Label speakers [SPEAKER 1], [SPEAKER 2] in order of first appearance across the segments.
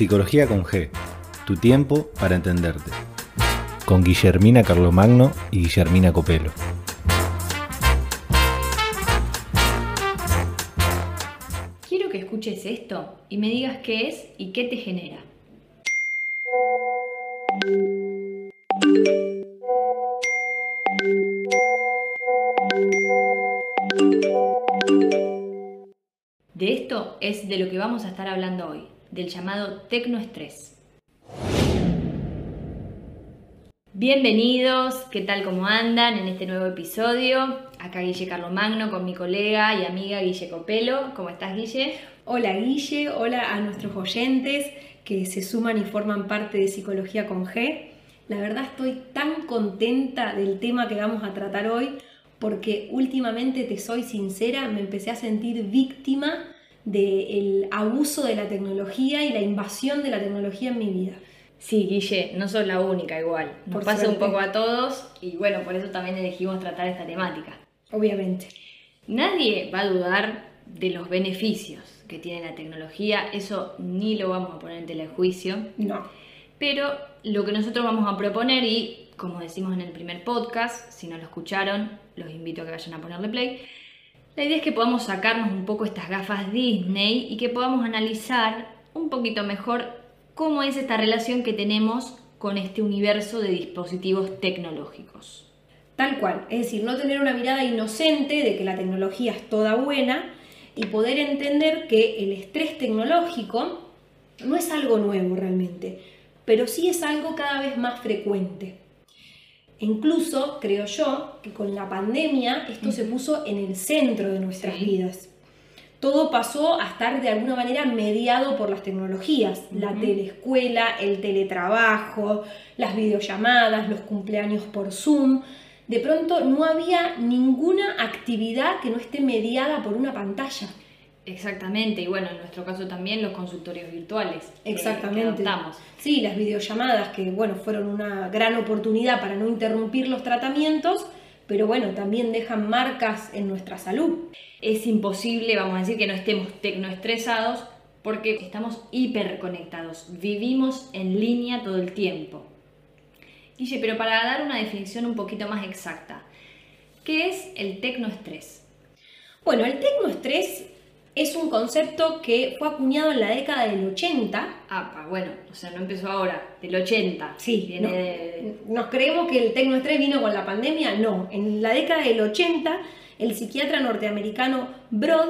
[SPEAKER 1] Psicología con G, tu tiempo para entenderte. Con Guillermina Carlomagno y Guillermina Copelo.
[SPEAKER 2] Quiero que escuches esto y me digas qué es y qué te genera. De esto es de lo que vamos a estar hablando hoy, del llamado tecnoestrés. Bienvenidos, ¿qué tal cómo andan en este nuevo episodio? Acá Guille Carlomagno con mi colega y amiga Guille Copelo. ¿Cómo estás, Guille?
[SPEAKER 3] Hola Guille, hola a nuestros oyentes que se suman y forman parte de Psicología con G. La verdad estoy tan contenta del tema que vamos a tratar hoy porque últimamente, te soy sincera, me empecé a sentir víctima del abuso de la tecnología y la invasión de la tecnología en mi vida.
[SPEAKER 2] Sí, Guille, no sos la única igual. Nos
[SPEAKER 3] Por
[SPEAKER 2] pasa un poco a todos y bueno, por eso también elegimos tratar esta temática.
[SPEAKER 3] Obviamente.
[SPEAKER 2] Nadie va a dudar de los beneficios que tiene la tecnología, eso ni lo vamos a poner en tela de juicio,
[SPEAKER 3] No.
[SPEAKER 2] pero lo que nosotros vamos a proponer y como decimos en el primer podcast, si no lo escucharon, los invito a que vayan a ponerle play. La idea es que podamos sacarnos un poco estas gafas Disney y que podamos analizar un poquito mejor cómo es esta relación que tenemos con este universo de dispositivos tecnológicos.
[SPEAKER 3] Tal cual, es decir, no tener una mirada inocente de que la tecnología es toda buena y poder entender que el estrés tecnológico no es algo nuevo realmente, pero sí es algo cada vez más frecuente. E Incluso creo yo que con la pandemia esto se puso en el centro de nuestras
[SPEAKER 2] Sí.
[SPEAKER 3] vidas. Todo pasó a estar de alguna manera mediado por las tecnologías, la teleescuela, el teletrabajo, las videollamadas, los cumpleaños por Zoom. De pronto no había ninguna actividad que no esté mediada por una pantalla.
[SPEAKER 2] Exactamente, y bueno, en nuestro caso también los consultorios virtuales. que-
[SPEAKER 3] Exactamente.
[SPEAKER 2] Que.
[SPEAKER 3] Sí, las videollamadas que, bueno, fueron una gran oportunidad para no interrumpir los tratamientos, pero bueno, también dejan marcas en nuestra salud.
[SPEAKER 2] Es imposible, vamos a decir, que no estemos tecnoestresados porque estamos hiperconectados, vivimos en línea todo el tiempo. Guille, pero para dar una definición un poquito más exacta, ¿qué es el tecnoestrés?
[SPEAKER 3] Bueno, el tecnoestrés es un concepto que fue acuñado en la década del 80.
[SPEAKER 2] Ah, pa, bueno, o sea, no empezó ahora, del 80.
[SPEAKER 3] Sí,
[SPEAKER 2] viene
[SPEAKER 3] no.
[SPEAKER 2] de...
[SPEAKER 3] ¿Nos creemos que el tecnoestrés vino con la pandemia? No, en la década del 80 el psiquiatra norteamericano Broad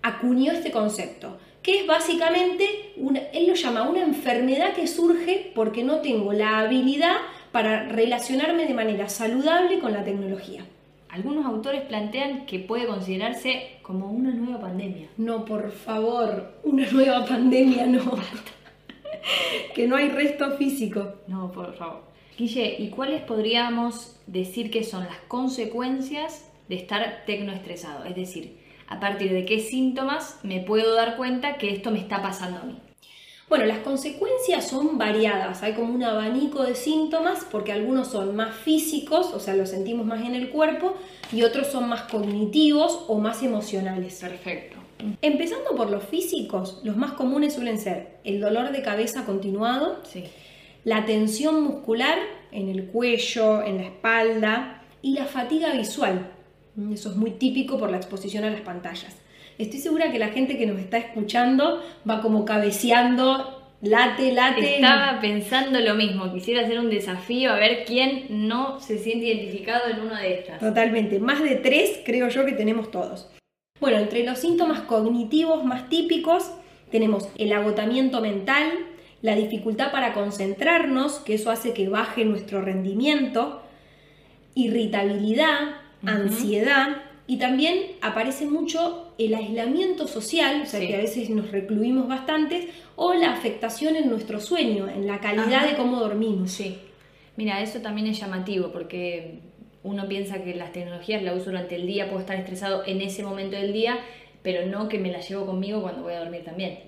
[SPEAKER 3] acuñó este concepto, que es básicamente, una, él lo llama una enfermedad que surge porque no tengo la habilidad para relacionarme de manera saludable con la tecnología.
[SPEAKER 2] Algunos autores plantean que puede considerarse como una nueva pandemia.
[SPEAKER 3] No, por favor, una nueva pandemia, no. que no hay resto físico.
[SPEAKER 2] No, por favor. Guille, ¿y cuáles podríamos decir que son las consecuencias de estar tecnoestresado? Es decir, a partir de qué síntomas me puedo dar cuenta que esto me está pasando a mí.
[SPEAKER 3] Bueno, las consecuencias son variadas, hay como un abanico de síntomas porque algunos son más físicos, o sea, los sentimos más en el cuerpo, y otros son más cognitivos o más emocionales.
[SPEAKER 2] Perfecto.
[SPEAKER 3] Empezando por los físicos, los más comunes suelen ser el dolor de cabeza continuado,
[SPEAKER 2] Sí.
[SPEAKER 3] la tensión muscular en el cuello, en la espalda y la fatiga visual. Eso es muy típico por la exposición a las pantallas. Estoy segura que la gente que nos está escuchando va como cabeceando, late, late.
[SPEAKER 2] Estaba pensando lo mismo, quisiera hacer un desafío a ver quién no se siente identificado en una de estas.
[SPEAKER 3] Totalmente, más de tres creo yo que tenemos todos. Bueno, entre los síntomas cognitivos más típicos tenemos el agotamiento mental, la dificultad para concentrarnos, que eso hace que baje nuestro rendimiento, irritabilidad, ansiedad y también aparece mucho el aislamiento social, o sea
[SPEAKER 2] Sí.
[SPEAKER 3] que a veces nos recluimos bastantes, o la afectación en nuestro sueño, en la calidad
[SPEAKER 2] Ajá.
[SPEAKER 3] de cómo dormimos.
[SPEAKER 2] Sí. Mira, eso también es llamativo porque uno piensa que las tecnologías las uso durante el día, puedo estar estresado en ese momento del día, pero no que me las llevo conmigo cuando voy a dormir también.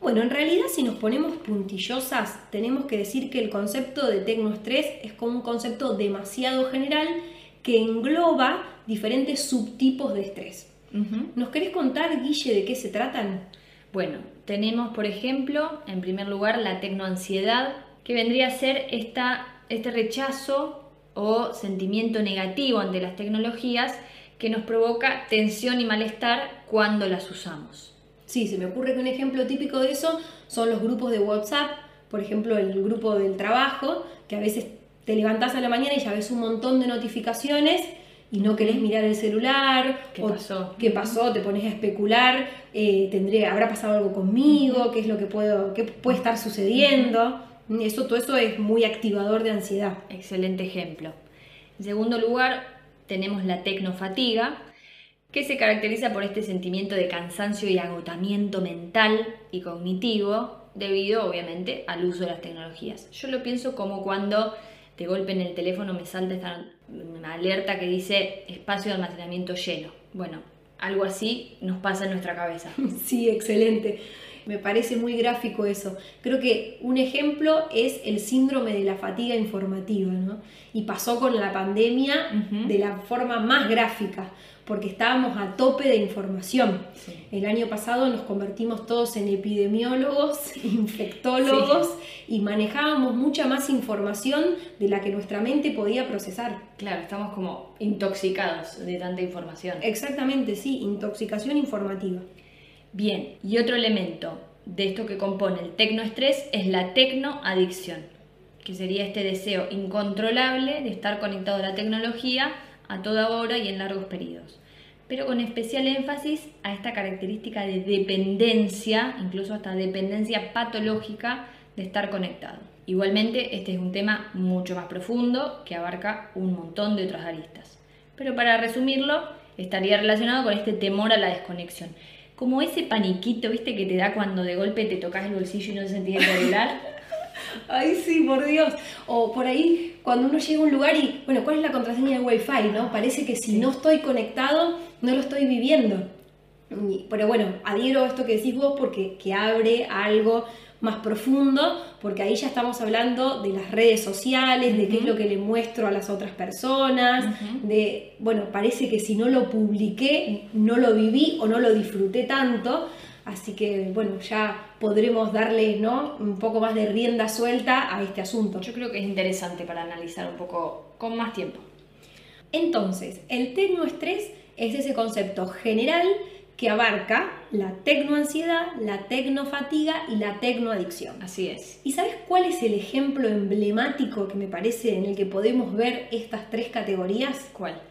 [SPEAKER 3] Bueno, en realidad si nos ponemos puntillosas, tenemos que decir que el concepto de tecnoestrés es como un concepto demasiado general que engloba diferentes subtipos de estrés.
[SPEAKER 2] Ujú.
[SPEAKER 3] ¿Nos querés contar, Guille, de qué se tratan?
[SPEAKER 2] Bueno, tenemos por ejemplo, en primer lugar, la tecnoansiedad, que vendría a ser esta, este rechazo o sentimiento negativo ante las tecnologías que nos provoca tensión y malestar cuando las usamos.
[SPEAKER 3] Sí, se me ocurre que un ejemplo típico de eso son los grupos de WhatsApp, por ejemplo el grupo del trabajo, que a veces te levantás a la mañana y ya ves un montón de notificaciones y no querés mirar el celular.
[SPEAKER 2] ¿Qué pasó?
[SPEAKER 3] ¿Qué pasó? Te pones a especular, eh, tendré, ¿habrá pasado algo conmigo? ¿Qué es lo que puedo, qué puede estar sucediendo? Eso, todo eso es muy activador de ansiedad.
[SPEAKER 2] Excelente ejemplo. En segundo lugar, tenemos la tecnofatiga, que se caracteriza por este sentimiento de cansancio y agotamiento mental y cognitivo debido obviamente al uso de las tecnologías. Yo lo pienso como cuando de golpe en el teléfono me salta esta alerta que dice espacio de almacenamiento lleno. Bueno, algo así nos pasa en nuestra cabeza.
[SPEAKER 3] Sí, excelente. Me parece muy gráfico eso. Creo que un ejemplo es el síndrome de la fatiga informativa, ¿no? Y pasó con la pandemia de la forma más gráfica, porque estábamos a tope de información. El año pasado nos convertimos todos en epidemiólogos, infectólogos y manejábamos mucha más información de la que nuestra mente podía procesar.
[SPEAKER 2] Claro, estamos como intoxicados de tanta información.
[SPEAKER 3] Exactamente, sí, intoxicación informativa.
[SPEAKER 2] Bien, y otro elemento de esto que compone el tecnoestrés es la tecnoadicción, que sería este deseo incontrolable de estar conectado a la tecnología a toda hora y en largos periodos, pero con especial énfasis a esta característica de dependencia, incluso hasta dependencia patológica de estar conectado. Igualmente, este es un tema mucho más profundo que abarca un montón de otras aristas. Pero para resumirlo, estaría relacionado con este temor a la desconexión como ese paniquito, ¿viste? Que te da cuando de golpe te tocas el bolsillo y no sentís el celular.
[SPEAKER 3] Ay, sí, por Dios. O por ahí, cuando uno llega a un lugar y, bueno, ¿cuál es la contraseña de Wi-Fi? ¿no? Parece que si no estoy conectado, no lo estoy viviendo. Pero bueno, adhiero a esto que decís vos porque que abre algo más profundo, porque ahí ya estamos hablando de las redes sociales, de qué es lo que le muestro a las otras personas, de, bueno, parece que si no lo publiqué, no lo viví o no lo disfruté tanto, así que, bueno, ya podremos darle, ¿no? Un poco más de rienda suelta a este asunto.
[SPEAKER 2] Yo creo que es interesante para analizar un poco con más tiempo.
[SPEAKER 3] Entonces, el tecnoestrés es ese concepto general que abarca la tecnoansiedad, la tecnofatiga y la tecnoadicción.
[SPEAKER 2] Así es.
[SPEAKER 3] ¿Y sabes cuál es el ejemplo emblemático que me parece en el que podemos ver estas tres categorías?
[SPEAKER 2] ¿Cuál?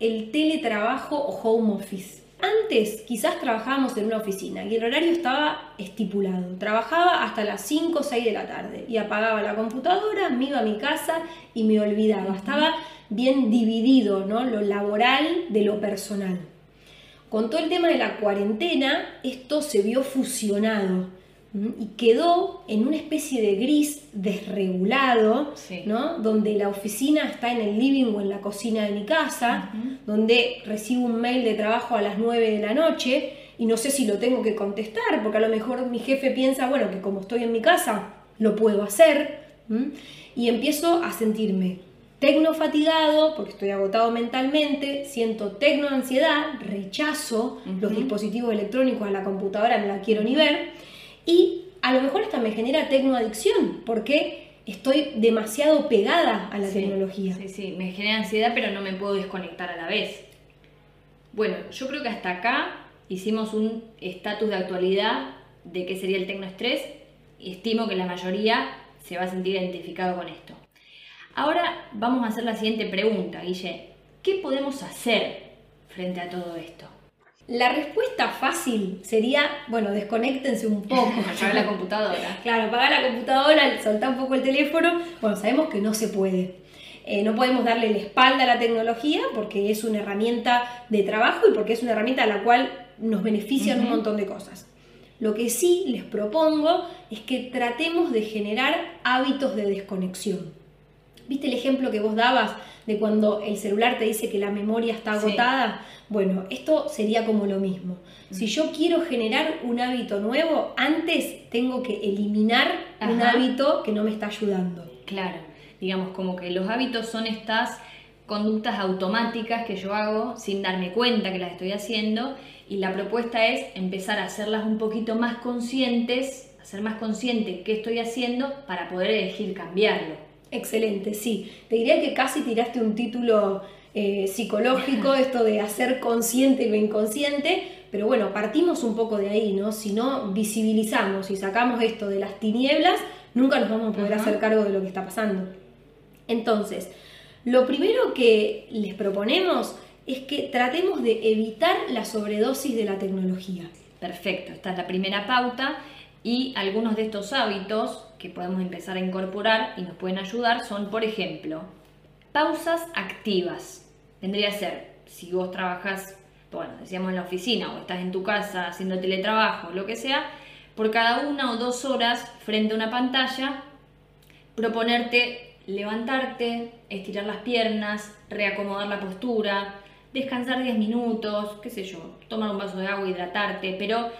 [SPEAKER 3] El teletrabajo o home office. Antes quizás trabajábamos en una oficina y el horario estaba estipulado. Trabajaba hasta las 5 o 6 de la tarde y apagaba la computadora, me iba a mi casa y me olvidaba. Estaba bien dividido ¿no? lo laboral de lo personal. Con todo el tema de la cuarentena, esto se vio fusionado y quedó en una especie de gris desregulado, ¿no? donde la oficina está en el living o en la cocina de mi casa, donde recibo un mail de trabajo a las 9 de la noche y no sé si lo tengo que contestar, porque a lo mejor mi jefe piensa, bueno, que como estoy en mi casa, lo puedo hacer, y empiezo a sentirme tecno fatigado porque estoy agotado mentalmente, siento tecno ansiedad, rechazo los dispositivos electrónicos a la computadora, no la quiero ni ver, y a lo mejor hasta me genera tecno adicción porque estoy demasiado pegada a la tecnología.
[SPEAKER 2] Sí, sí, me genera ansiedad pero no me puedo desconectar a la vez. Bueno, yo creo que hasta acá hicimos un estatus de actualidad de qué sería el tecnoestrés y estimo que la mayoría se va a sentir identificado con esto. Ahora vamos a hacer la siguiente pregunta, Guille. ¿Qué podemos hacer frente a todo esto?
[SPEAKER 3] La respuesta fácil sería, bueno, desconéctense un poco.
[SPEAKER 2] apagar la computadora.
[SPEAKER 3] Claro, apagar la computadora, soltar un poco el teléfono. Bueno, sabemos que no se puede. Eh, no podemos darle la espalda a la tecnología porque es una herramienta de trabajo y porque es una herramienta a la cual nos benefician un montón de cosas. Lo que sí les propongo es que tratemos de generar hábitos de desconexión. ¿Viste el ejemplo que vos dabas de cuando el celular te dice que la memoria está agotada? Bueno, esto sería como lo mismo. Si yo quiero generar un hábito nuevo, antes tengo que eliminar un hábito que no me está ayudando.
[SPEAKER 2] Claro, digamos como que los hábitos son estas conductas automáticas que yo hago sin darme cuenta que las estoy haciendo y la propuesta es empezar a hacerlas un poquito más conscientes, hacer más consciente qué estoy haciendo para poder elegir cambiarlo.
[SPEAKER 3] Excelente, sí. Te diría que casi tiraste un título eh, psicológico, esto de hacer consciente lo inconsciente, pero bueno, partimos un poco de ahí, ¿no? Si no visibilizamos y sacamos esto de las tinieblas, nunca nos vamos a poder hacer cargo de lo que está pasando. Entonces, lo primero que les proponemos es que tratemos de evitar la sobredosis de la tecnología.
[SPEAKER 2] Perfecto, esta es la primera pauta y algunos de estos hábitos que podemos empezar a incorporar y nos pueden ayudar son, por ejemplo, pausas activas. Vendría a ser, si vos trabajas, bueno, decíamos en la oficina o estás en tu casa haciendo teletrabajo, lo que sea, por cada una o dos horas frente a una pantalla, proponerte levantarte, estirar las piernas, reacomodar la postura, descansar 10 minutos, qué sé yo, tomar un vaso de agua, hidratarte, pero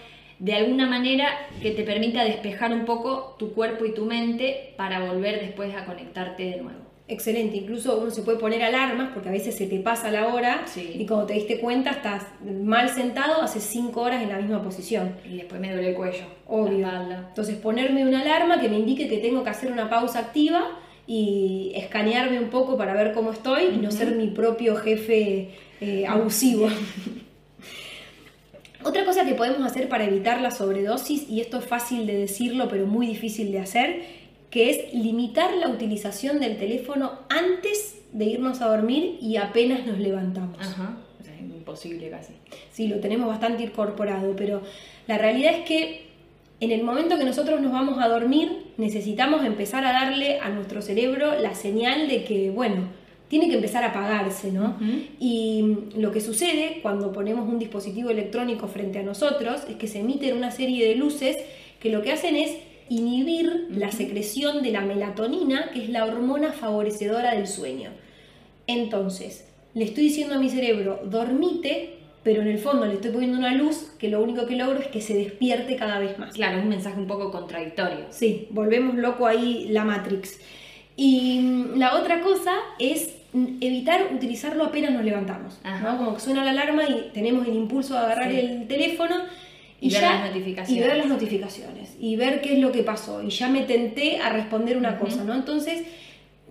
[SPEAKER 2] de alguna manera que te permita despejar un poco tu cuerpo y tu mente para volver después a conectarte de nuevo.
[SPEAKER 3] Excelente, incluso uno se puede poner alarmas porque a veces se te pasa la hora y cuando te diste cuenta estás mal sentado hace 5 horas en la misma posición.
[SPEAKER 2] Y después me duele el cuello.
[SPEAKER 3] Obvio. Entonces ponerme una alarma que me indique que tengo que hacer una pausa activa y escanearme un poco para ver cómo estoy y no ser mi propio jefe eh, abusivo. Otra cosa que podemos hacer para evitar la sobredosis, y esto es fácil de decirlo pero muy difícil de hacer, que es limitar la utilización del teléfono antes de irnos a dormir y apenas nos levantamos.
[SPEAKER 2] Ajá, es imposible casi.
[SPEAKER 3] Sí, lo tenemos bastante incorporado, pero la realidad es que en el momento que nosotros nos vamos a dormir, necesitamos empezar a darle a nuestro cerebro la señal de que, bueno, tiene que empezar a apagarse, ¿no? Y lo que sucede cuando ponemos un dispositivo electrónico frente a nosotros es que se emiten una serie de luces que lo que hacen es inhibir la secreción de la melatonina, que es la hormona favorecedora del sueño. Entonces, le estoy diciendo a mi cerebro, dormite pero en el fondo le estoy poniendo una luz que lo único que logro es que se despierte cada vez más.
[SPEAKER 2] Claro, un mensaje un poco contradictorio.
[SPEAKER 3] Sí, volvemos loco ahí la Matrix. Y mm, la otra cosa es evitar utilizarlo apenas nos levantamos. ¿no? Como que suena la alarma y tenemos el impulso de agarrar el teléfono
[SPEAKER 2] y, ver las notificaciones.
[SPEAKER 3] Y ver las notificaciones. Y ver qué es lo que pasó. Y ya me tenté a responder una cosa, ¿no? Entonces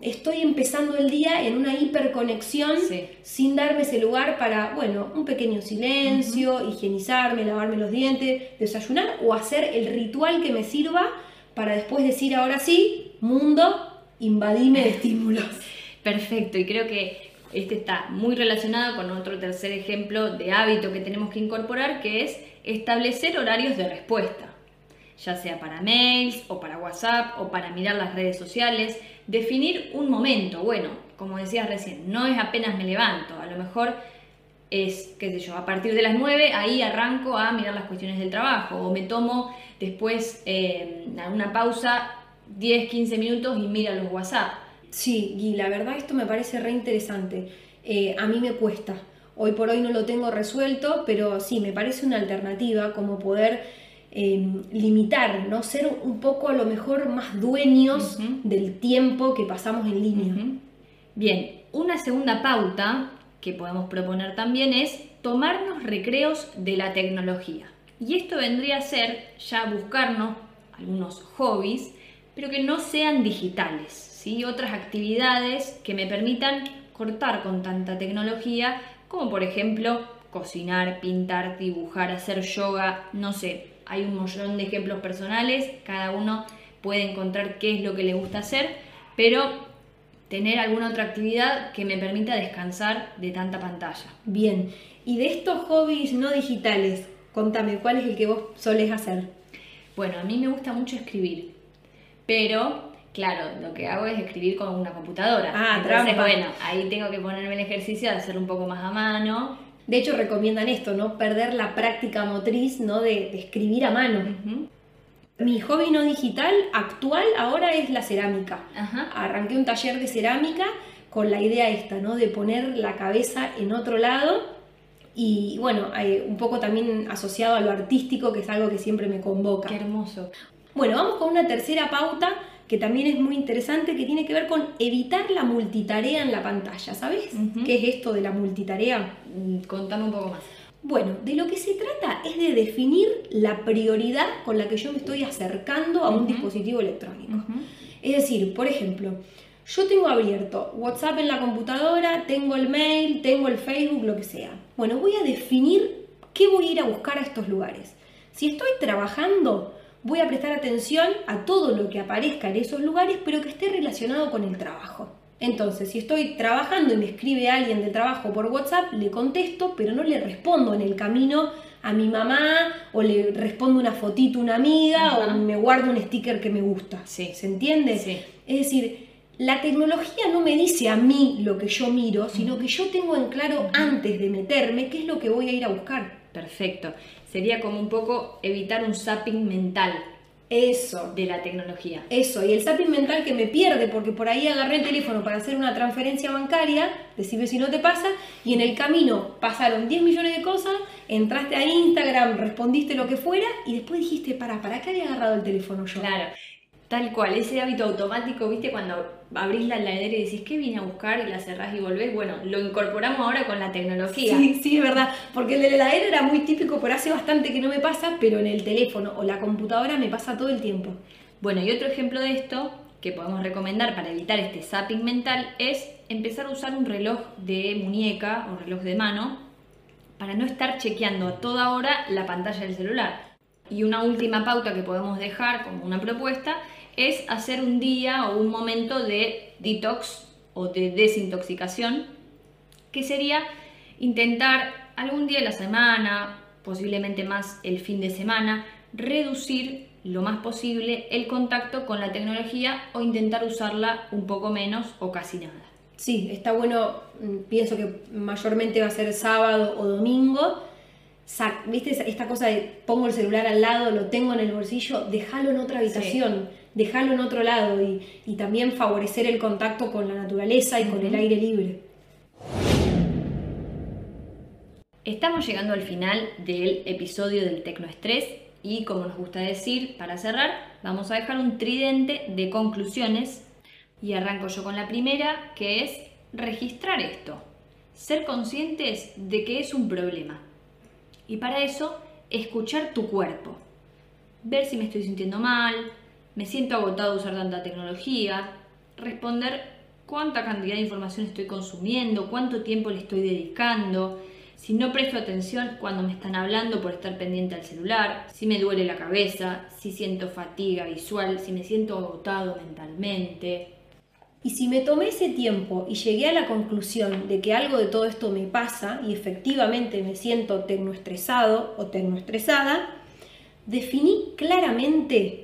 [SPEAKER 3] estoy empezando el día en una hiperconexión sin darme ese lugar para, bueno, un pequeño silencio, higienizarme, lavarme los dientes, desayunar o hacer el ritual que me sirva para después decir ahora sí, mundo, invadime de estímulos.
[SPEAKER 2] Perfecto, y creo que este está muy relacionado con otro tercer ejemplo de hábito que tenemos que incorporar, que es establecer horarios de respuesta ya sea para mails o para WhatsApp o para mirar las redes sociales, definir un momento, bueno, como decías recién, no es apenas me levanto, a lo mejor es, qué sé yo, a partir de las 9 ahí arranco a mirar las cuestiones del trabajo o me tomo después eh, una pausa 10, 15 minutos y mira los WhatsApp.
[SPEAKER 3] Sí, y la verdad esto me parece re interesante. Eh, a mí me cuesta. Hoy por hoy no lo tengo resuelto, pero sí, me parece una alternativa como poder Em, limitar, ¿no? Ser un poco a lo mejor más dueños del tiempo que pasamos en línea.
[SPEAKER 2] Bien, una segunda pauta que podemos proponer también es tomarnos recreos de la tecnología. Y esto vendría a ser ya buscarnos algunos hobbies, pero que no sean digitales, ¿sí? otras actividades que me permitan cortar con tanta tecnología, como por ejemplo cocinar, pintar, dibujar, hacer yoga, no sé, hay un montón de ejemplos personales, cada uno puede encontrar qué es lo que le gusta hacer, pero tener alguna otra actividad que me permita descansar de tanta pantalla.
[SPEAKER 3] Bien, y de estos hobbies no digitales, contame, ¿cuál es el que vos solés hacer?
[SPEAKER 2] Bueno, a mí me gusta mucho escribir, pero claro, lo que hago es escribir con una computadora.
[SPEAKER 3] Ah, Entonces,
[SPEAKER 2] bueno, ahí tengo que ponerme el ejercicio de hacer un poco más a mano
[SPEAKER 3] de hecho, recomiendan esto, ¿no? Perder la práctica motriz, ¿no? De, escribir a mano. Mi hobby no digital actual ahora es la cerámica. Arranqué un taller de cerámica con la idea esta, ¿no? De poner la cabeza en otro lado y bueno, un poco también asociado a lo artístico, que es algo que siempre me convoca.
[SPEAKER 2] Qué hermoso.
[SPEAKER 3] Bueno, vamos con una tercera pauta que también es muy interesante, que tiene que ver con evitar la multitarea en la pantalla. ¿Sabes qué es esto de la multitarea?
[SPEAKER 2] Mm, Contame un poco más.
[SPEAKER 3] Bueno, de lo que se trata es de definir la prioridad con la que yo me estoy acercando a un dispositivo electrónico. Es decir, por ejemplo, yo tengo abierto WhatsApp en la computadora, tengo el mail, tengo el Facebook, lo que sea. Bueno, voy a definir qué voy a ir a buscar a estos lugares. Si estoy trabajando, voy a prestar atención a todo lo que aparezca en esos lugares, pero que esté relacionado con el trabajo. Entonces, si estoy trabajando y me escribe alguien del trabajo por WhatsApp, le contesto, pero no le respondo en el camino a mi mamá o le respondo una fotito a una amiga o me guardo un sticker que me gusta.
[SPEAKER 2] Sí.
[SPEAKER 3] ¿Se entiende?
[SPEAKER 2] Sí.
[SPEAKER 3] Es decir, la tecnología no me dice a mí lo que yo miro, sino que yo tengo en claro antes de meterme qué es lo que voy a ir a buscar.
[SPEAKER 2] Perfecto. Sería como un poco evitar un zapping mental
[SPEAKER 3] Eso.
[SPEAKER 2] de la tecnología.
[SPEAKER 3] Eso, y el zapping mental que me pierde porque por ahí agarré el teléfono para hacer una transferencia bancaria, decime si no te pasa, y en el camino pasaron 10 millones de cosas, entraste a Instagram, respondiste lo que fuera, y después dijiste, para, ¿para qué había agarrado el teléfono yo?
[SPEAKER 2] Claro, tal cual, ese hábito automático, viste, cuando abrís la heladera y decís, ¿qué vine a buscar? Y la cerrás y volvés. Bueno, lo incorporamos ahora con la tecnología.
[SPEAKER 3] Sí, sí, es verdad. Porque el de la heladera era muy típico, pero hace bastante que no me pasa, pero en el teléfono o la computadora me pasa todo el tiempo.
[SPEAKER 2] Bueno, y otro ejemplo de esto que podemos recomendar para evitar este zapping mental es empezar a usar un reloj de muñeca o reloj de mano para no estar chequeando a toda hora la pantalla del celular. Y una última pauta que podemos dejar como una propuesta es hacer un día o un momento de detox o de desintoxicación, que sería intentar algún día de la semana, posiblemente más el fin de semana, reducir lo más posible el contacto con la tecnología o intentar usarla un poco menos o casi nada.
[SPEAKER 3] Sí, está bueno, mm, pienso que mayormente va a ser sábado o domingo. Sa- ¿Viste esta cosa de pongo el celular al lado, lo tengo en el bolsillo? Déjalo en otra habitación, déjalo en otro lado y, y también favorecer el contacto con la naturaleza y con el aire libre.
[SPEAKER 2] Estamos llegando al final del episodio del Tecnoestrés y como nos gusta decir, para cerrar, vamos a dejar un tridente de conclusiones y arranco yo con la primera, que es registrar esto, ser conscientes de que es un problema. Y para eso, escuchar tu cuerpo, ver si me estoy sintiendo mal, me siento agotado de usar tanta tecnología, responder cuánta cantidad de información estoy consumiendo, cuánto tiempo le estoy dedicando, si no presto atención cuando me están hablando por estar pendiente al celular, si me duele la cabeza, si siento fatiga visual, si me siento agotado mentalmente.
[SPEAKER 3] Y si me tomé ese tiempo y llegué a la conclusión de que algo de todo esto me pasa y efectivamente me siento tecnoestresado o tecnoestresada, definí claramente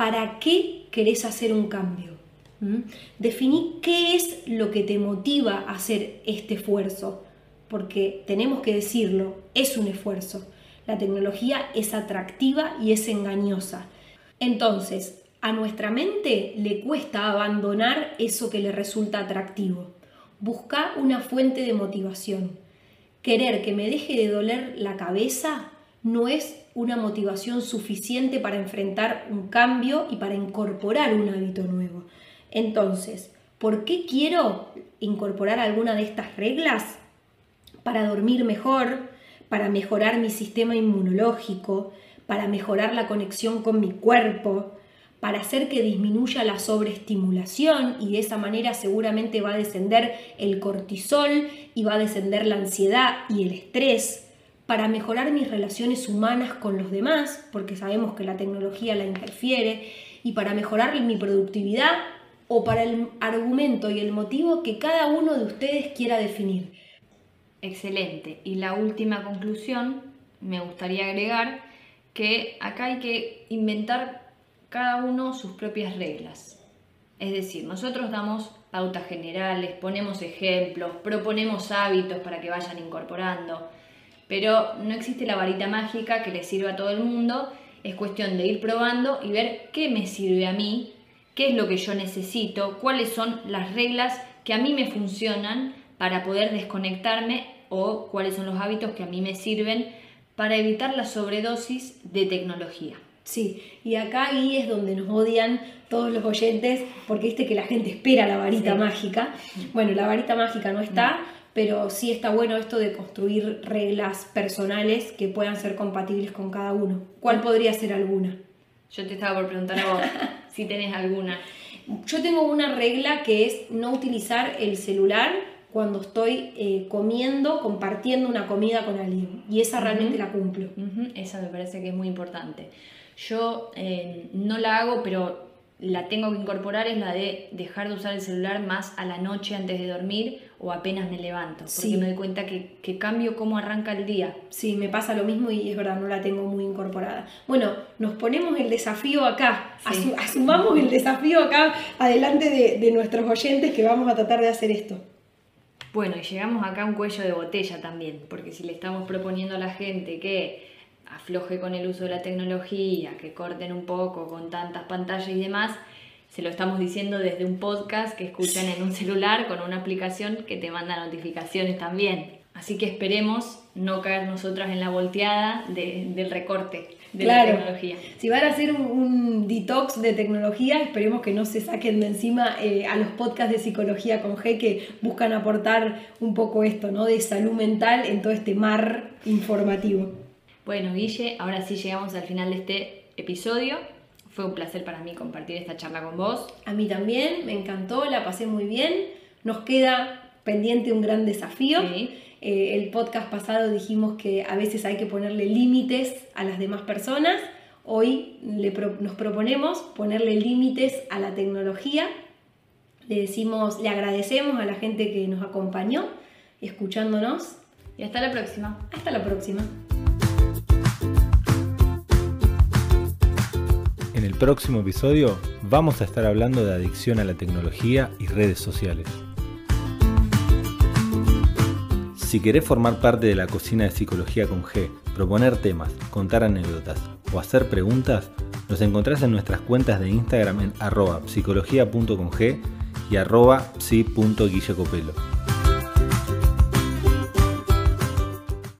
[SPEAKER 3] para qué querés hacer un cambio. ¿m? Definí qué es lo que te motiva a hacer este esfuerzo, porque tenemos que decirlo, es un esfuerzo. La tecnología es atractiva y es engañosa. Entonces, a nuestra mente le cuesta abandonar eso que le resulta atractivo. Busca una fuente de motivación. Querer que me deje de doler la cabeza no es una motivación suficiente para enfrentar un cambio y para incorporar un hábito nuevo. Entonces, ¿por qué quiero incorporar alguna de estas reglas? Para dormir mejor, para mejorar mi sistema inmunológico, para mejorar la conexión con mi cuerpo, para hacer que disminuya la sobreestimulación y de esa manera seguramente va a descender el cortisol y va a descender la ansiedad y el estrés, para mejorar mis relaciones humanas con los demás, porque sabemos que la tecnología la interfiere, y para mejorar mi productividad o para el argumento y el motivo que cada uno de ustedes quiera definir.
[SPEAKER 2] Excelente. Y la última conclusión, me gustaría agregar que acá hay que inventar cada uno sus propias reglas. Es decir, nosotros damos pautas generales, ponemos ejemplos, proponemos hábitos para que vayan incorporando, pero no existe la varita mágica que le sirva a todo el mundo, es cuestión de ir probando y ver qué me sirve a mí, qué es lo que yo necesito, cuáles son las reglas que a mí me funcionan para poder desconectarme o cuáles son los hábitos que a mí me sirven para evitar la sobredosis de tecnología.
[SPEAKER 3] Sí, y acá ahí es donde nos odian todos los oyentes, porque viste que la gente espera la varita
[SPEAKER 2] Sí.
[SPEAKER 3] mágica. Bueno, la varita mágica no está, pero sí está bueno esto de construir reglas personales que puedan ser compatibles con cada uno. ¿Cuál podría ser alguna?
[SPEAKER 2] Yo te estaba por preguntar a vos si tenés alguna.
[SPEAKER 3] Yo tengo una regla que es no utilizar el celular cuando estoy eh, comiendo, compartiendo una comida con alguien. Y esa realmente la cumplo.
[SPEAKER 2] Esa me parece que es muy importante. Yo eh, no la hago, pero la tengo que incorporar, es la de dejar de usar el celular más a la noche antes de dormir o apenas me levanto, porque
[SPEAKER 3] Sí.
[SPEAKER 2] me doy cuenta que, que cambio cómo arranca el día.
[SPEAKER 3] Sí, me pasa lo mismo y es verdad, no la tengo muy incorporada. Bueno, nos ponemos el desafío acá,
[SPEAKER 2] Sí.
[SPEAKER 3] asumamos el desafío acá adelante de, de nuestros oyentes que vamos a tratar de hacer esto.
[SPEAKER 2] Bueno, y llegamos acá a un cuello de botella también, porque si le estamos proponiendo a la gente que afloje con el uso de la tecnología, que corten un poco con tantas pantallas y demás, se lo estamos diciendo desde un podcast que escuchan en un celular con una aplicación que te manda notificaciones también. Así que esperemos no caer nosotras en la volteada de- del recorte de la
[SPEAKER 3] Claro.
[SPEAKER 2] tecnología.
[SPEAKER 3] Si van a hacer un, un detox de tecnología, esperemos que no se saquen de encima eh, a los podcasts de psicología con G que buscan aportar un poco esto, ¿no? De salud mental en todo este mar informativo.
[SPEAKER 2] Bueno, Guille, ahora sí llegamos al final de este episodio. Fue un placer para mí compartir esta charla con vos.
[SPEAKER 3] A mí también, me encantó, la pasé muy bien. Nos queda pendiente un gran desafío.
[SPEAKER 2] Sí.
[SPEAKER 3] Eh, el podcast pasado dijimos que a veces hay que ponerle límites a las demás personas. Hoy le pro- nos proponemos ponerle límites a la tecnología. Le decimos, le agradecemos a la gente que nos acompañó escuchándonos.
[SPEAKER 2] Y hasta la próxima.
[SPEAKER 3] Hasta la próxima.
[SPEAKER 1] Próximo episodio vamos a estar hablando de adicción a la tecnología y redes sociales. Si querés formar parte de la cocina de Psicología con G, proponer temas, contar anécdotas o hacer preguntas, nos encontrás en nuestras cuentas de Instagram en arroba psicología.con G y arroba psi.guillecopelo.